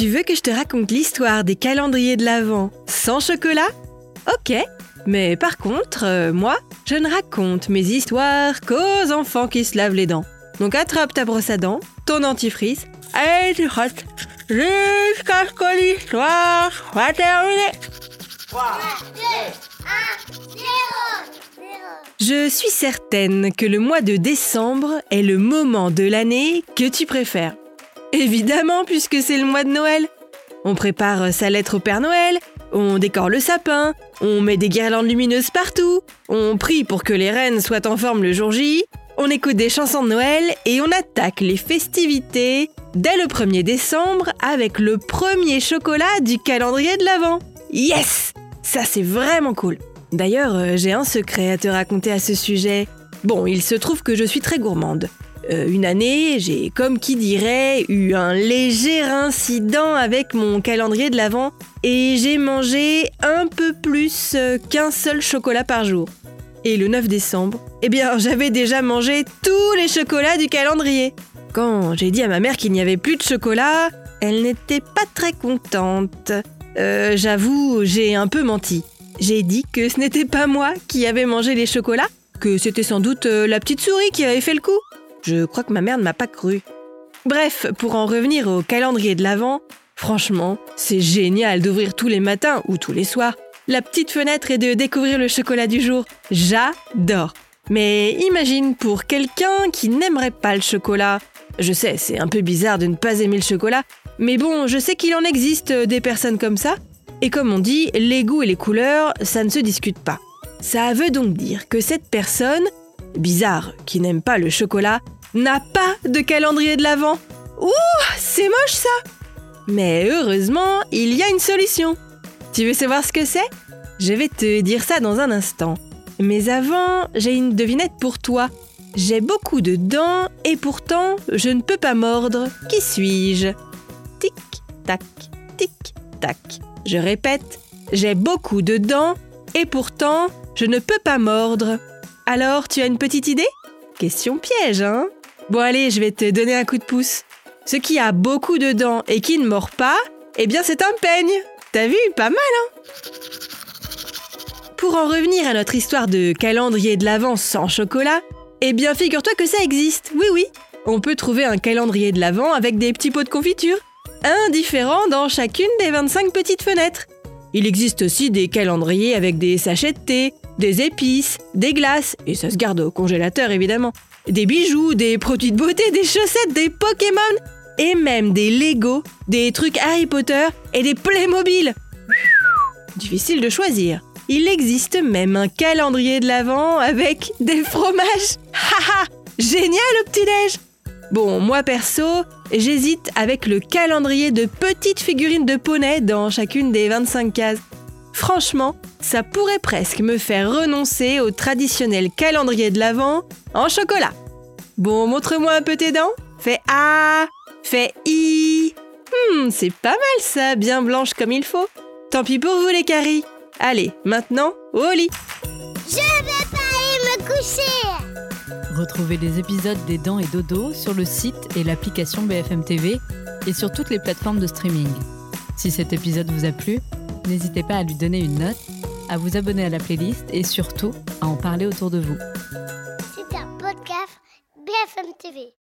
Tu veux que je te raconte l'histoire des calendriers de l'Avent? Sans chocolat? Ok, mais par contre, euh, moi, je ne raconte mes histoires qu'aux enfants qui se lavent les dents. Donc attrape ta brosse à dents, ton dentifrice, et tu frottes jusqu'à ce que l'histoire soit terminée. Je suis certaine que le mois de décembre est le moment de l'année que tu préfères. Évidemment, puisque c'est le mois de Noël. On prépare sa lettre au Père Noël, on décore le sapin, on met des guirlandes lumineuses partout, on prie pour que les reines soient en forme le jour J, on écoute des chansons de Noël et on attaque les festivités dès le 1er décembre avec le premier chocolat du calendrier de l'Avent. Yes Ça c'est vraiment cool. D'ailleurs, euh, j'ai un secret à te raconter à ce sujet. Bon, il se trouve que je suis très gourmande. Euh, une année, j'ai, comme qui dirait, eu un léger incident avec mon calendrier de l'Avent et j'ai mangé un peu plus euh, qu'un seul chocolat par jour. Et le 9 décembre, eh bien, j'avais déjà mangé tous les chocolats du calendrier. Quand j'ai dit à ma mère qu'il n'y avait plus de chocolat, elle n'était pas très contente. Euh, j'avoue, j'ai un peu menti. J'ai dit que ce n'était pas moi qui avais mangé les chocolats, que c'était sans doute la petite souris qui avait fait le coup. Je crois que ma mère ne m'a pas cru. Bref, pour en revenir au calendrier de l'Avent, franchement, c'est génial d'ouvrir tous les matins ou tous les soirs la petite fenêtre et de découvrir le chocolat du jour. J'adore. Mais imagine pour quelqu'un qui n'aimerait pas le chocolat. Je sais, c'est un peu bizarre de ne pas aimer le chocolat, mais bon, je sais qu'il en existe des personnes comme ça. Et comme on dit, les goûts et les couleurs, ça ne se discute pas. Ça veut donc dire que cette personne, bizarre, qui n'aime pas le chocolat, n'a pas de calendrier de l'Avent. Ouh, c'est moche ça Mais heureusement, il y a une solution. Tu veux savoir ce que c'est? Je vais te dire ça dans un instant. Mais avant, j'ai une devinette pour toi. J'ai beaucoup de dents et pourtant je ne peux pas mordre. Qui suis-je? Tic, tac, tic, tac. Je répète, j'ai beaucoup de dents et pourtant je ne peux pas mordre. Alors, tu as une petite idée? Question piège, hein? Bon allez, je vais te donner un coup de pouce. Ce qui a beaucoup de dents et qui ne mord pas, eh bien c'est un peigne. T'as vu? Pas mal, hein? Pour en revenir à notre histoire de calendrier de l'Avent sans chocolat, eh bien figure-toi que ça existe, oui oui. On peut trouver un calendrier de l'Avent avec des petits pots de confiture, un différent dans chacune des 25 petites fenêtres. Il existe aussi des calendriers avec des sachets de thé, des épices, des glaces, et ça se garde au congélateur évidemment, des bijoux, des produits de beauté, des chaussettes, des Pokémon, et même des Lego, des trucs Harry Potter et des Playmobil. Difficile de choisir. Il existe même un calendrier de l'Avent avec des fromages. Haha Génial au petit-déj Bon, moi perso, j'hésite avec le calendrier de petites figurines de poney dans chacune des 25 cases. Franchement, ça pourrait presque me faire renoncer au traditionnel calendrier de l'Avent en chocolat. Bon, montre-moi un peu tes dents. Fais A, Fais I. Hmm, c'est pas mal ça, bien blanche comme il faut. Tant pis pour vous les caries. Allez, maintenant, au lit. Je vais pas aller me coucher. Retrouvez les épisodes des Dents et Dodo sur le site et l'application BFM TV et sur toutes les plateformes de streaming. Si cet épisode vous a plu, n'hésitez pas à lui donner une note, à vous abonner à la playlist et surtout à en parler autour de vous. C'est un podcast BFM TV.